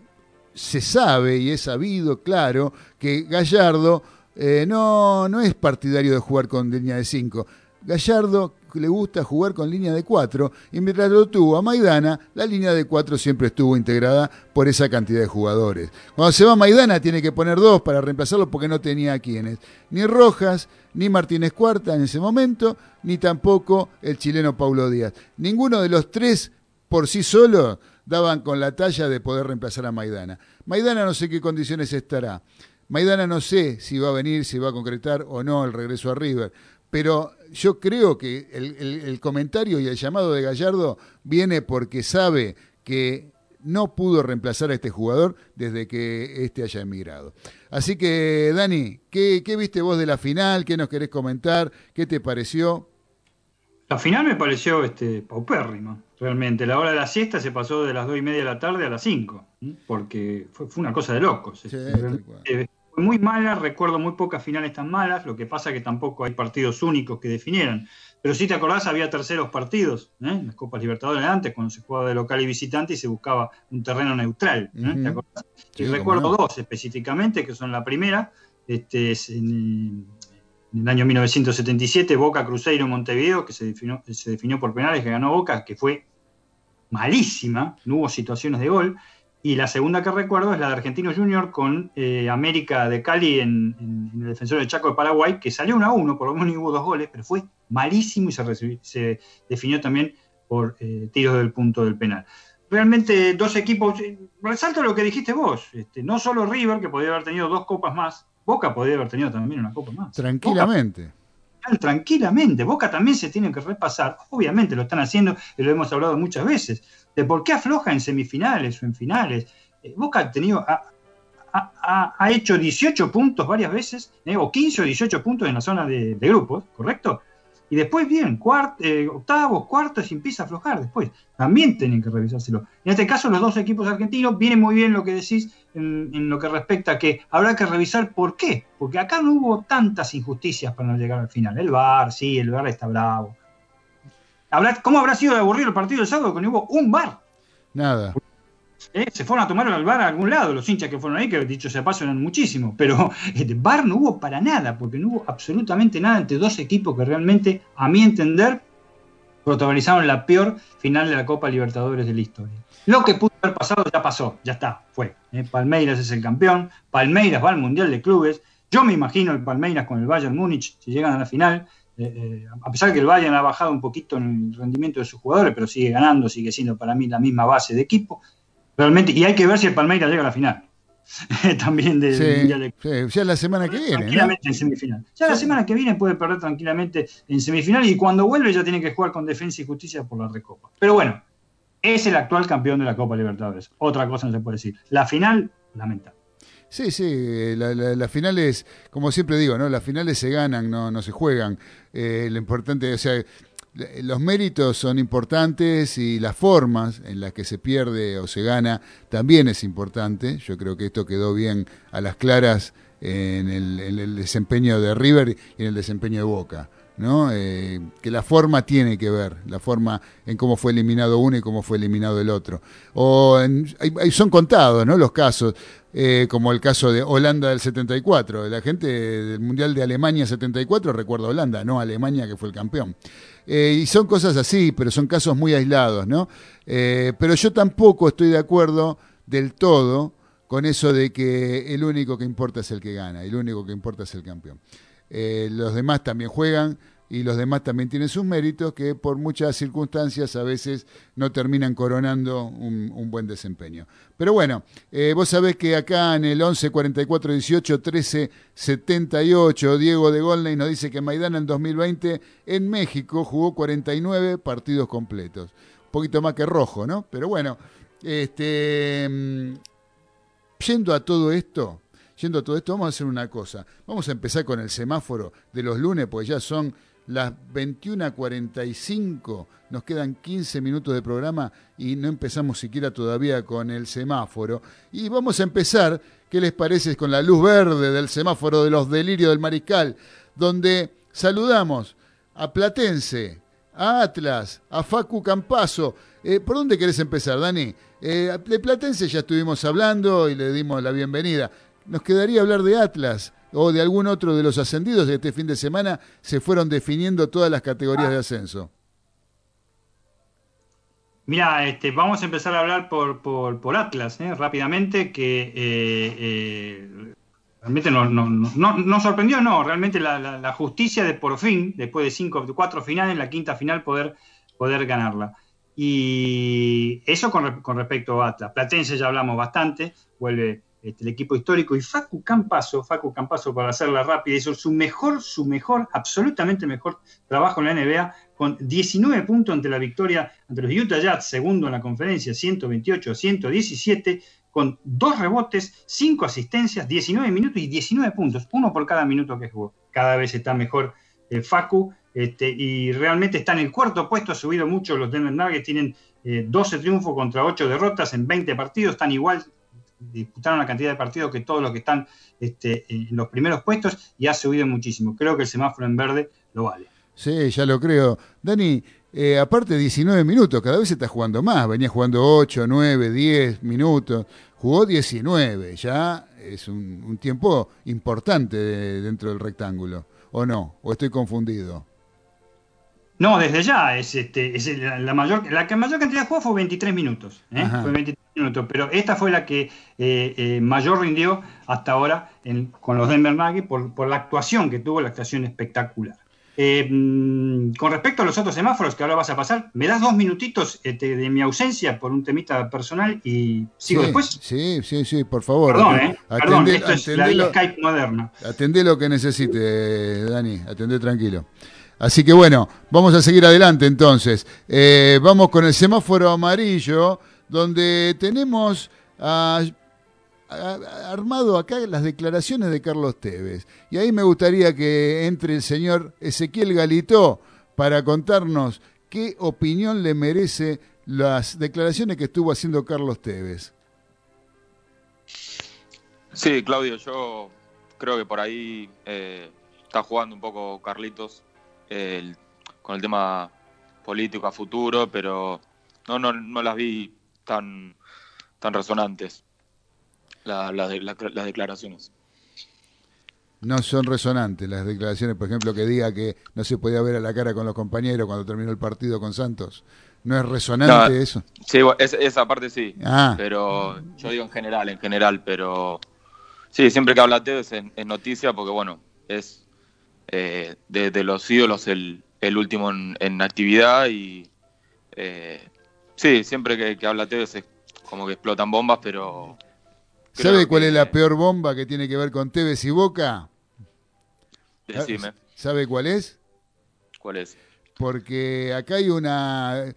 se sabe y es sabido, claro, que Gallardo eh, no, no es partidario de jugar con línea de 5. Gallardo le gusta jugar con línea de 4 y mientras lo tuvo a Maidana, la línea de 4 siempre estuvo integrada por esa cantidad de jugadores. Cuando se va Maidana tiene que poner dos para reemplazarlo porque no tenía a quienes. Ni Rojas, ni Martínez Cuarta en ese momento, ni tampoco el chileno Paulo Díaz. Ninguno de los tres por sí solo daban con la talla de poder reemplazar a Maidana. Maidana no sé qué condiciones estará. Maidana no sé si va a venir, si va a concretar o no el regreso a River. Pero yo creo que el, el comentario y el llamado de Gallardo viene porque sabe que no pudo reemplazar a este jugador desde que éste haya emigrado. Así que, Dani, ¿qué, ¿qué, viste vos de la final? ¿Qué nos querés comentar? ¿Qué te pareció? La final me pareció este, paupérrima, realmente. La hora de la siesta se pasó de las dos y media de la tarde a las cinco, porque fue, fue una cosa de locos. Sí, este, fue muy mala, recuerdo muy pocas finales tan malas, lo que pasa que tampoco hay partidos únicos que definieran. Pero si te acordás, había terceros partidos ¿eh? en las Copas Libertadores antes, cuando se jugaba de local y visitante y se buscaba un terreno neutral. ¿eh? ¿Te acordás? Sí, y recuerdo no. dos específicamente, que son la primera, este, es en, en el año 1977, Boca Cruzeiro Montevideo, que se definió, se definió por penales, que ganó Boca, que fue malísima, no hubo situaciones de gol. Y la segunda que recuerdo es la de Argentino Junior con eh, América de Cali en, en- en el defensor del Chaco de Paraguay, que salió 1 a 1, por lo menos hubo dos goles, pero fue malísimo y se, definió también por eh, tiros del punto del penal. Realmente dos equipos, eh, resalto lo que dijiste vos, este, no solo River, que podría haber tenido dos copas más, Boca podría haber tenido también una copa más. Tranquilamente. Boca, tranquilamente, Boca también se tiene que repasar, obviamente lo están haciendo y lo hemos hablado muchas veces, de por qué afloja en semifinales o en finales. Eh, Boca ha tenido, ha, ha- hecho 18 puntos varias veces, eh, o 15 o 18 puntos en la zona de, de grupos, ¿correcto? Y después bien, cuart, eh, octavos, cuartos y empieza a aflojar después. También tienen que revisárselo. En este caso, los dos equipos argentinos, viene muy bien lo que decís en, en lo que respecta a que habrá que revisar por qué. Porque acá no hubo tantas injusticias para no llegar al final. El VAR, sí, el VAR está bravo. ¿Cómo habrá sido de aburrido el partido del sábado que no hubo un VAR? Nada. ¿eh? Se fueron a tomar al bar a algún lado, los hinchas que fueron ahí, que dicho sea paso eran muchísimos, pero el bar no hubo para nada, porque no hubo absolutamente nada entre dos equipos que realmente, a mi entender, protagonizaron la peor final de la Copa Libertadores de la historia. Lo que pudo haber pasado ya pasó, ya está, fue. ¿eh? Palmeiras es el campeón, Palmeiras va al Mundial de Clubes, yo me imagino el Palmeiras con el Bayern Múnich, si llegan a la final, eh, eh, a pesar de que el Bayern ha bajado un poquito en el rendimiento de sus jugadores, pero sigue ganando, sigue siendo para mí la misma base de equipo. Realmente, y hay que ver si el Palmeiras llega a la final. También del Sí, Mundial de sí, ya la semana que viene, ¿no? tranquilamente en semifinal. Ya la semana que viene puede perder tranquilamente en semifinal y cuando vuelve ya tiene que jugar con Defensa y Justicia por la Recopa. Pero bueno, es el actual campeón de la Copa Libertadores. Otra cosa no se puede decir. La final, lamentable. Sí, sí, la- la- las finales, como siempre digo, ¿no? Las finales se ganan, no, no se juegan. Eh, lo importante, o sea, los méritos son importantes y las formas en las que se pierde o se gana también es importante. Yo creo que esto quedó bien a las claras en el, en el desempeño de River y en el desempeño de Boca. Eh, que la forma tiene que ver, la forma en cómo fue eliminado uno y cómo fue eliminado el otro. O en- hay- son contados ¿no? los casos, eh, como el caso de Holanda del 74. La gente del Mundial de Alemania 74 recuerda Holanda, no Alemania que fue el campeón. Eh, y son cosas así, pero son casos muy aislados, ¿no? Pero yo tampoco estoy de acuerdo del todo con eso de que el único que importa es el que gana, el único que importa es el campeón. Eh, los demás también juegan y los demás también tienen sus méritos que por muchas circunstancias a veces no terminan coronando un, buen desempeño. Pero bueno, eh, vos sabés que acá en el 11 44 18 13 78 Diego de Golney nos dice que Maidana en 2020 en México jugó 49 partidos completos. Un poquito más que rojo, ¿no? Pero bueno, este mm, yendo a todo esto, yendo a todo esto, vamos a hacer una cosa. Vamos a empezar con el semáforo de los lunes, porque ya son las 21.45, nos quedan 15 minutos de programa y no empezamos siquiera todavía con el semáforo. Y vamos a empezar, ¿qué les parece? Con la luz verde del semáforo de los delirios del mariscal, donde saludamos a Platense, a Atlas, a Facu Campazo, Eh, ¿Por dónde querés empezar, Dani? Eh, de Platense ya estuvimos hablando y le dimos la bienvenida. Nos quedaría hablar de Atlas o de algún otro de los ascendidos de este fin de semana. Se fueron definiendo todas las categorías de ascenso. Mira, este, vamos a empezar a hablar por, por, Atlas ¿eh? rápidamente, que realmente no, no, no, sorprendió, no, realmente la, justicia de por fin, después de cinco, cuatro finales, la quinta final poder, poder ganarla. Y eso con, con, respecto a Atlas. Platense ya hablamos bastante, vuelve este, el equipo histórico y Facu Campaso, Facu Campaso para hacerla rápida, hizo su mejor, su mejor, absolutamente mejor trabajo en la NBA con 19 puntos ante la victoria ante los Utah Jazz, segundo en la conferencia, 128 a 117, con dos rebotes, cinco asistencias, 19 minutos y 19 puntos, uno por cada minuto que jugó. Cada vez está mejor el Facu este, y realmente está en el cuarto puesto, ha subido mucho los Denver Nuggets, tienen 12 eh, triunfos contra 8 derrotas en 20 partidos, están igual, disputaron la cantidad de partidos que todos los que están este, en los primeros puestos y ha subido muchísimo. Creo que el semáforo en verde lo vale. Sí, ya lo creo. Dani, eh, aparte 19 minutos, cada vez se está jugando más, venía jugando 8, 9, 10 minutos, jugó 19, ya es un, tiempo importante dentro del rectángulo, ¿o no? ¿O estoy confundido? No, desde ya, es, este, es la, mayor, la que mayor cantidad de juegos fue 23 minutos, ¿eh? fue 23 minutos, pero esta fue la que eh, eh, mayor rindió hasta ahora con los Denver Nuggets por, por la actuación que tuvo, la actuación espectacular. Mm, con respecto a los otros semáforos que ahora vas a pasar, ¿me das dos minutitos este, de mi ausencia por un temita personal y sigo después? Sí, sí, sí, por favor. Perdón, ¿eh? Perdón, esto es la Skype moderna. Atendé lo que necesite, Dani, atendé tranquilo. Así que bueno, vamos a seguir adelante entonces. Eh, vamos con el semáforo amarillo, donde tenemos armado acá las declaraciones de Carlos Tevez. Y ahí me gustaría que entre el señor Ezequiel Galito para contarnos qué opinión le merece las declaraciones que estuvo haciendo Carlos Tevez. Sí, Claudio, yo creo que por ahí eh, está jugando un poco Carlitos con el tema político a futuro, pero no, no, no las vi tan, tan resonantes las declaraciones. No son resonantes las declaraciones, por ejemplo, que diga que no se podía ver a la cara con los compañeros cuando terminó el partido con Santos. ¿No es resonante eso? Sí, esa parte sí. Ah. Pero yo digo en general, en general, pero sí, siempre que habla Teo es en, en noticia porque, bueno, es eh, de, los ídolos el, el último en, actividad y eh, sí, siempre que, habla Tevez es como que explotan bombas, pero... ¿Sabe cuál es la peor bomba que tiene que ver con Tevez y Boca? Decime. ¿Sabe cuál es? ¿Cuál es? Porque acá hay una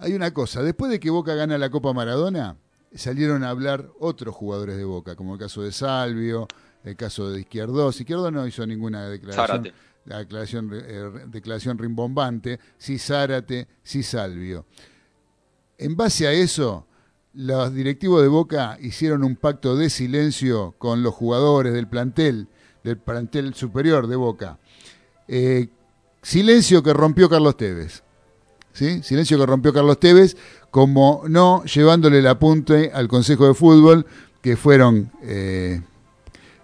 hay una cosa, después de que Boca gana la Copa Maradona, salieron a hablar otros jugadores de Boca, como el caso de Salvio, el caso de Izquierdo. Izquierdo no hizo ninguna declaración, declaración, eh, declaración rimbombante, sí Zárate, sí Salvio. En base a eso, los directivos de Boca hicieron un pacto de silencio con los jugadores del plantel, del plantel superior de Boca. Eh, silencio que rompió Carlos Tevez. ¿Sí? Silencio que rompió Carlos Tevez, como no llevándole el apunte al Consejo de Fútbol, que fueron eh,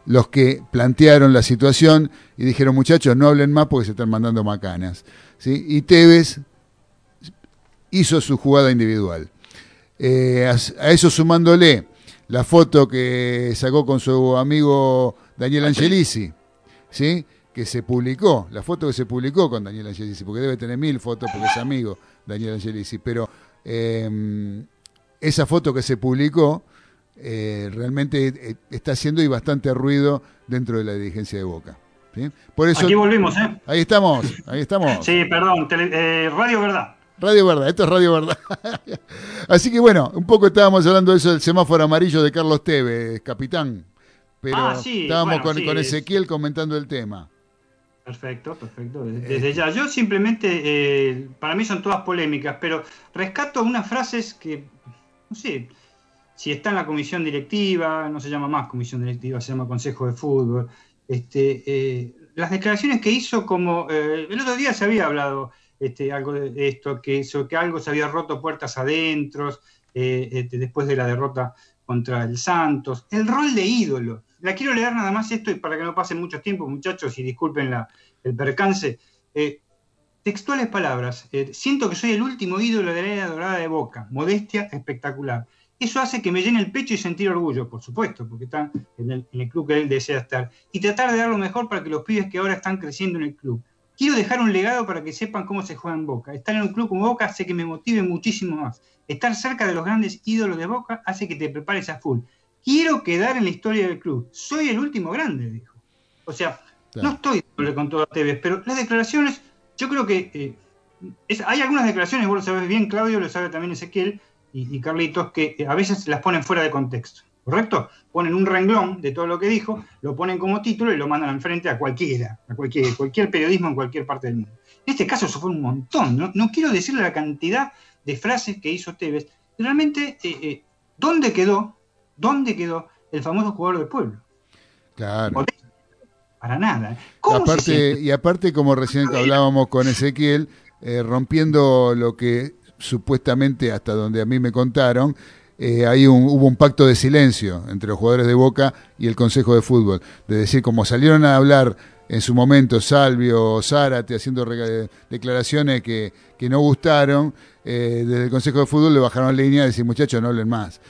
los que plantearon la situación y dijeron, muchachos, no hablen más porque se están mandando macanas. ¿Sí? Y Tevez hizo su jugada individual. Eh, a, eso sumándole la foto que sacó con su amigo Daniel Angelisi, ¿sí? que se publicó, la foto que se publicó con Daniel Angelisi, porque debe tener mil fotos porque es amigo Daniel Angelisi, pero eh, esa foto que se publicó eh, realmente eh, está haciendo y bastante ruido dentro de la dirigencia de Boca. Por eso, Aquí volvimos, ¿eh? Ahí estamos, ahí estamos. Sí, perdón, Radio Verdad. Radio Verdad, esto es Radio Verdad. Así que bueno, un poco estábamos hablando de eso del semáforo amarillo de Carlos Tevez, capitán. Pero ah, estábamos con, Ezequiel comentando el tema. Perfecto, perfecto. Desde ya. Yo simplemente, para mí son todas polémicas, pero rescato unas frases que, no sé, si está en la comisión directiva, no se llama más comisión directiva, se llama Consejo de Fútbol. Este, eh, las declaraciones que hizo como... Eh, el otro día se había hablado este, algo de esto, que, que algo se había roto puertas adentro eh, este, después de la derrota contra el Santos. El rol de ídolo. La quiero leer nada más esto y para que no pase mucho tiempo, muchachos, y disculpen el percance. Eh, textuales palabras. Eh, siento que soy el último ídolo de la era dorada de Boca. Modestia espectacular. Eso hace que me llene el pecho y sentir orgullo, por supuesto, porque está en el, en el club que él desea estar. Y tratar de dar lo mejor para que los pibes que ahora están creciendo en el club quiero dejar un legado para que sepan cómo se juega en Boca. Estar en un club como Boca hace que me motive muchísimo más. Estar cerca de los grandes ídolos de Boca hace que te prepares a full. Quiero quedar en la historia del club. Soy el último grande, dijo. O sea, no estoy con todo Tevez, pero las declaraciones, yo creo que eh, hay algunas declaraciones, vos lo sabes bien, Claudio, lo sabe también Ezequiel y, y Carlitos, que eh, a veces las ponen fuera de contexto. ¿Correcto? Ponen un renglón de todo lo que dijo, lo ponen como título y lo mandan enfrente a cualquiera, a cualquier, cualquier periodismo en cualquier parte del mundo. En este caso eso fue un montón, no, quiero decirle la cantidad de frases que hizo Tevez, realmente, eh, eh, ¿dónde quedó, dónde quedó el famoso jugador del pueblo? Claro. Para nada. ¿eh? aparte, y aparte, como recién hablábamos con Ezequiel, rompiendo lo que supuestamente, hasta donde a mí me contaron, eh, ahí hubo un pacto de silencio entre los jugadores de Boca y el Consejo de Fútbol. De decir, como salieron a hablar en su momento Salvio, Zárate, haciendo declaraciones que, no gustaron, eh, desde el Consejo de Fútbol le bajaron línea y decir, muchachos, no hablen más.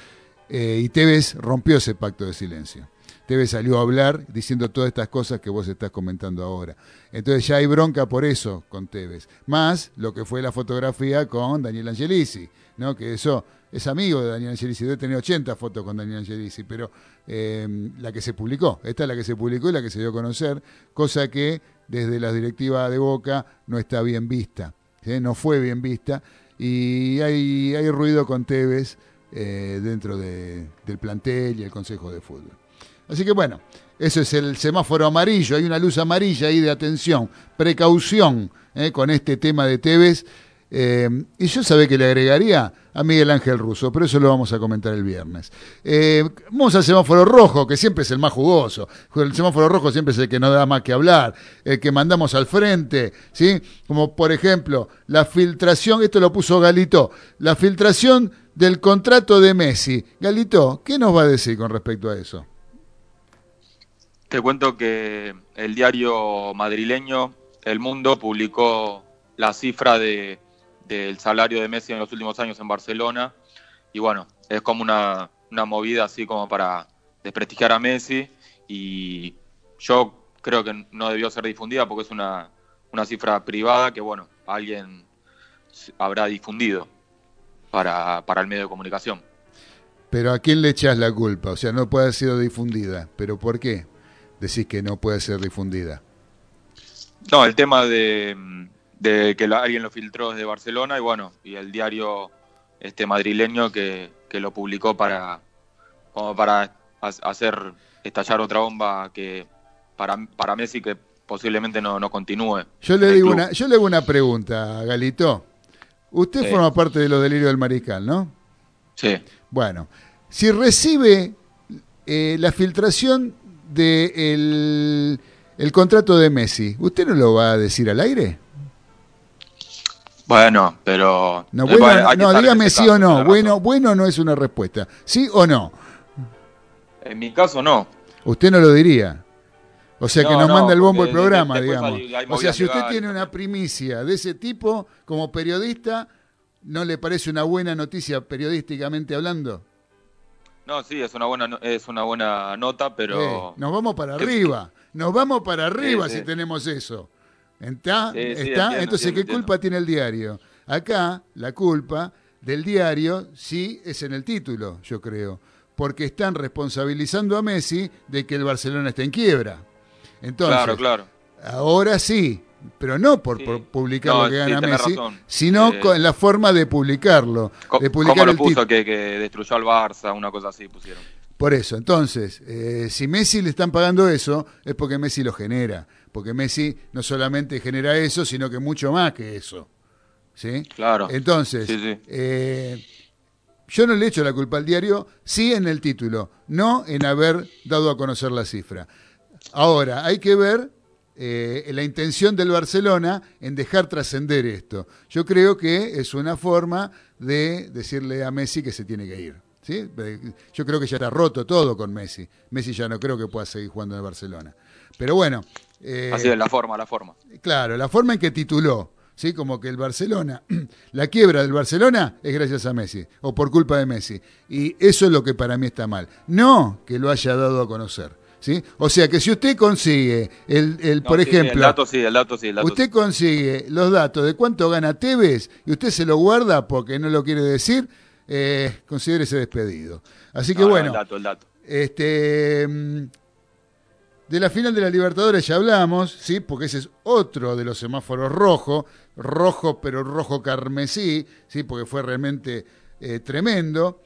Eh, y Tevez rompió ese pacto de silencio. Tevez salió a hablar diciendo todas estas cosas que vos estás comentando ahora. Entonces ya hay bronca por eso con Tevez. Más lo que fue la fotografía con Daniel Angelici, que eso es amigo de Daniel Angelici, debe tener 80 fotos con Daniel Angelici, pero eh, la que se publicó, esta es la que se publicó y la que se dio a conocer, cosa que desde la directiva de Boca no está bien vista, no fue bien vista, y hay, hay ruido con Tevez eh, dentro del plantel y el Consejo de Fútbol. Así que bueno, eso es el semáforo amarillo, hay una luz amarilla ahí de atención, precaución eh, con este tema de Tevez eh, y yo sabía que le agregaría a Miguel Ángel Russo, pero eso lo vamos a comentar el viernes. Eh, vamos al semáforo rojo, que siempre es el más jugoso. El semáforo rojo siempre es el que no da más que hablar, el que mandamos al frente, ¿sí? Como por ejemplo, la filtración, esto lo puso Galito, la filtración del contrato de Messi. Galito, ¿qué nos va a decir con respecto a eso? Te cuento que el diario madrileño El Mundo publicó la cifra de del salario de Messi en los últimos años en Barcelona. Y bueno, es como una, movida así como para desprestigiar a Messi. Y yo creo que no debió ser difundida porque es una, cifra privada que, bueno, alguien habrá difundido para, para el medio de comunicación. Pero ¿a quién le echas la culpa? O sea, no puede haber sido difundida. ¿Pero por qué decís que no puede ser difundida? No, el tema de, de que alguien lo filtró desde Barcelona y bueno, y el diario este madrileño que, lo publicó para como para hacer estallar otra bomba que para, para Messi que posiblemente no, no continúe. Yo le digo una, yo le hago una pregunta, Galito. Usted forma parte de los delirios del mariscal, ¿no? Sí. Bueno, si recibe eh, la filtración de el contrato de Messi, ¿usted no lo va a decir al aire? Bueno, pero. No, dígame sí o no. Bueno, bueno no es una respuesta. ¿Sí o no? En mi caso, no. Usted no lo diría. O sea que nos manda el bombo el programa, digamos. o sea, si usted tiene una primicia de ese tipo, como periodista, ¿no le parece una buena noticia periodísticamente hablando? No, sí, es una buena, es una buena nota, pero... Eh, nos vamos para arriba, nos vamos para arriba si tenemos eso. ¿Está? ¿Está? Entonces, ¿qué culpa tiene el diario? Acá, la culpa del diario sí es en el título, yo creo, porque están responsabilizando a Messi de que el Barcelona está en quiebra. Entonces, claro, claro. ahora sí, pero no por, publicar lo que gana Messi, sino eh, en la forma de publicarlo. De publicar ¿Cómo lo puso que, que, destruyó al Barça, una cosa así pusieron? Por eso, entonces, eh, si Messi le están pagando eso, es porque Messi lo genera porque Messi no solamente genera eso, sino que mucho más que eso. ¿Sí? Claro. Entonces, eh, yo no le echo la culpa al diario, sí en el título, no en haber dado a conocer la cifra. Ahora, hay que ver eh, la intención del Barcelona en dejar trascender esto. Yo creo que es una forma de decirle a Messi que se tiene que ir. ¿sí? Yo creo que ya está roto todo con Messi. Messi ya no creo que pueda seguir jugando en el Barcelona. Pero bueno. Eh, Así es, la forma, la forma. Claro, la forma en que tituló. ¿sí? Como que el Barcelona, la quiebra del Barcelona es gracias a Messi, o por culpa de Messi. Y eso es lo que para mí está mal. No que lo haya dado a conocer. O sea que si usted consigue, el, por ejemplo, el dato sí, el dato sí, usted consigue los datos de cuánto gana Tevez y usted se lo guarda porque no lo quiere decir, eh, ese despedido. Así que bueno, el dato, el dato. este mm, de la final de la Libertadores ya hablamos, sí, porque ese es otro de los semáforos rojos, rojo pero rojo carmesí, sí, porque fue realmente eh, tremendo.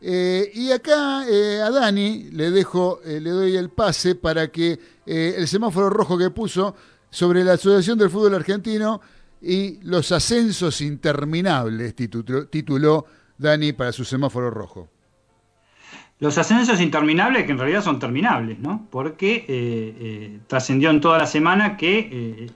Eh, y acá eh, a Dani le dejo, le doy el pase para que el semáforo rojo que puso sobre la Asociación del Fútbol Argentino y los ascensos interminables, tituló, Dani para su semáforo rojo. Los ascensos interminables, que en realidad son terminables, ¿no? Porque trascendió en toda la semana que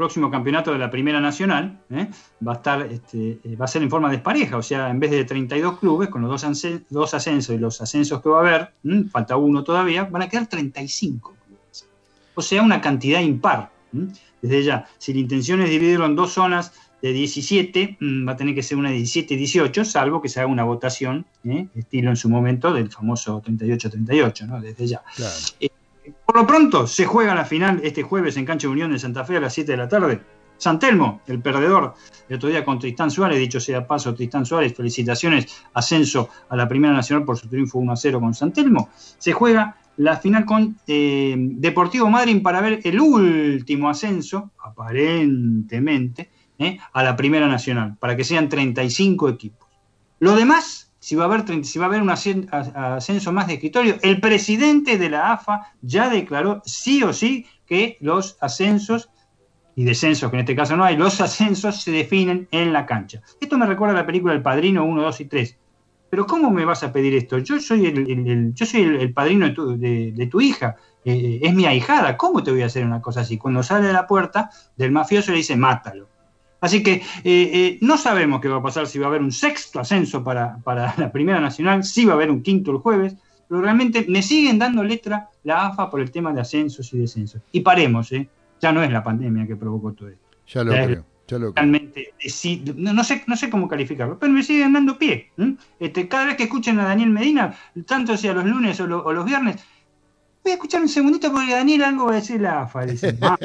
próximo campeonato de la Primera Nacional ¿eh? va a estar este, eh, va a ser en forma despareja, o sea, en vez de 32 clubes, con los dos, ascensos y los ascensos que va a haber, falta uno todavía, van a quedar 35 clubes. O sea, una cantidad impar. Desde ya, si la intención es dividirlo en dos zonas de 17, va a tener que ser una de 17 y 18, salvo que se haga una votación, ¿eh? estilo en su momento del famoso 38-38, ¿no? Desde ya. Claro. Por lo pronto, se juega la final este jueves en Cancha Unión de Santa Fe a las 7 de la tarde. San Telmo, el perdedor, el otro día con Tristán Suárez, dicho sea paso, Tristán Suárez, felicitaciones, ascenso a la Primera Nacional por su triunfo 1 0 con San Telmo. Se juega la final con eh, Deportivo Madrid para ver el último ascenso, aparentemente, eh, a la Primera Nacional, para que sean 35 equipos. Lo demás si va a haber, si va a haber un ascenso más de escritorio. El presidente de la AFA ya declaró sí o sí que los ascensos y descensos, que en este caso no hay, los ascensos se definen en la cancha. Esto me recuerda a la película El Padrino 1, 2 y 3. Pero ¿cómo me vas a pedir esto? Yo soy el, yo soy el, padrino de tu, hija, eh, es mi ahijada, ¿cómo te voy a hacer una cosa así? Cuando sale de la puerta del mafioso le dice, mátalo. Así que eh, eh, no sabemos qué va a pasar, si va a haber un sexto ascenso para, la Primera Nacional, si va a haber un quinto el jueves, pero realmente me siguen dando letra la AFA por el tema de ascensos y descensos. Y paremos, ¿eh? ya no es la pandemia que provocó todo esto. Ya lo creo. Ya lo realmente, no, sé, no sé cómo calificarlo, pero me siguen dando pie. Este, cada vez que escuchen a Daniel Medina, tanto sea los lunes o los viernes, Voy a escuchar un segundito porque Daniel algo va a decir la AFA. Ah,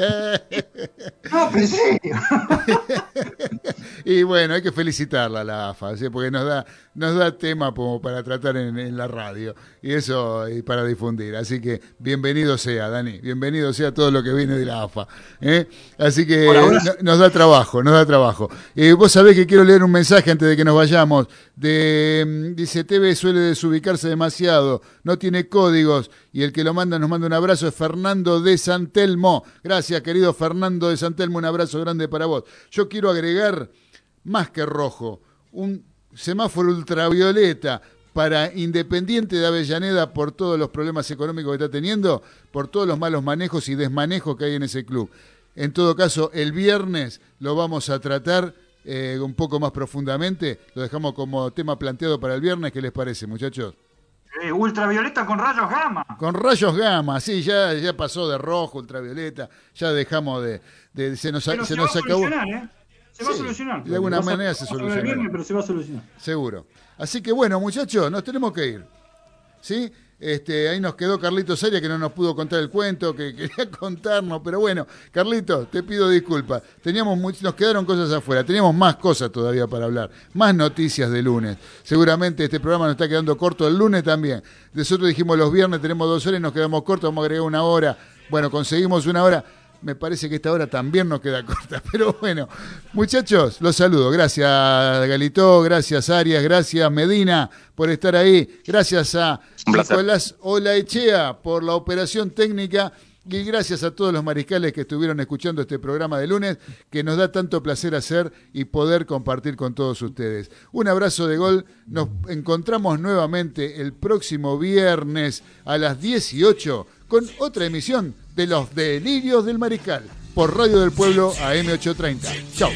no, pero y bueno, hay que felicitarla a la AFA, porque nos da, nos da tema como para tratar en, la radio y eso y para difundir. Así que bienvenido sea, Dani, bienvenido sea todo lo que viene de la AFA. ¿eh? Así que nos da trabajo, nos da trabajo. Eh, vos sabés que quiero leer un mensaje antes de que nos vayamos. De, mm, dice, TV suele desubicarse demasiado, no tiene códigos y el que lo manda nos manda un abrazo es Fernando de Santelmo. Gracias, querido Fernando de Santelmo, un abrazo grande para vos. Yo quiero agregar más que rojo, un semáforo ultravioleta para Independiente de Avellaneda por todos los problemas económicos que está teniendo, por todos los malos manejos y desmanejos que hay en ese club. En todo caso, el viernes lo vamos a tratar eh, un poco más profundamente. Lo dejamos como tema planteado para el viernes. ¿Qué les parece, muchachos? Eh, ultravioleta con rayos gamma. Con rayos gamma, sí, ya, ya pasó de rojo, ultravioleta, ya dejamos de... se nos, se, se nos acabó. ¿eh? Se va a solucionar. De alguna manera se soluciona. pero se va a solucionar. Seguro. Así que bueno, muchachos, nos tenemos que ir. ¿Sí? Este, ahí nos quedó Carlito Saria que no nos pudo contar el cuento que quería contarnos, pero bueno, Carlito, te pido disculpas. Teníamos nos quedaron cosas afuera, teníamos más cosas todavía para hablar, más noticias de lunes. Seguramente este programa nos está quedando corto el lunes también. Nosotros dijimos los viernes tenemos dos horas y nos quedamos cortos, vamos a agregar una hora. Bueno, conseguimos una hora me parece que esta hora también nos queda corta. Pero bueno, muchachos, los saludo. Gracias Galito, gracias Arias, gracias Medina por estar ahí. Gracias a Nicolás Olaechea por la operación técnica. Y gracias a todos los mariscales que estuvieron escuchando este programa de lunes, que nos da tanto placer hacer y poder compartir con todos ustedes. Un abrazo de gol. Nos encontramos nuevamente el próximo viernes a las 18 con otra emisión de los delirios del mariscal por Radio del Pueblo AM830. Chau.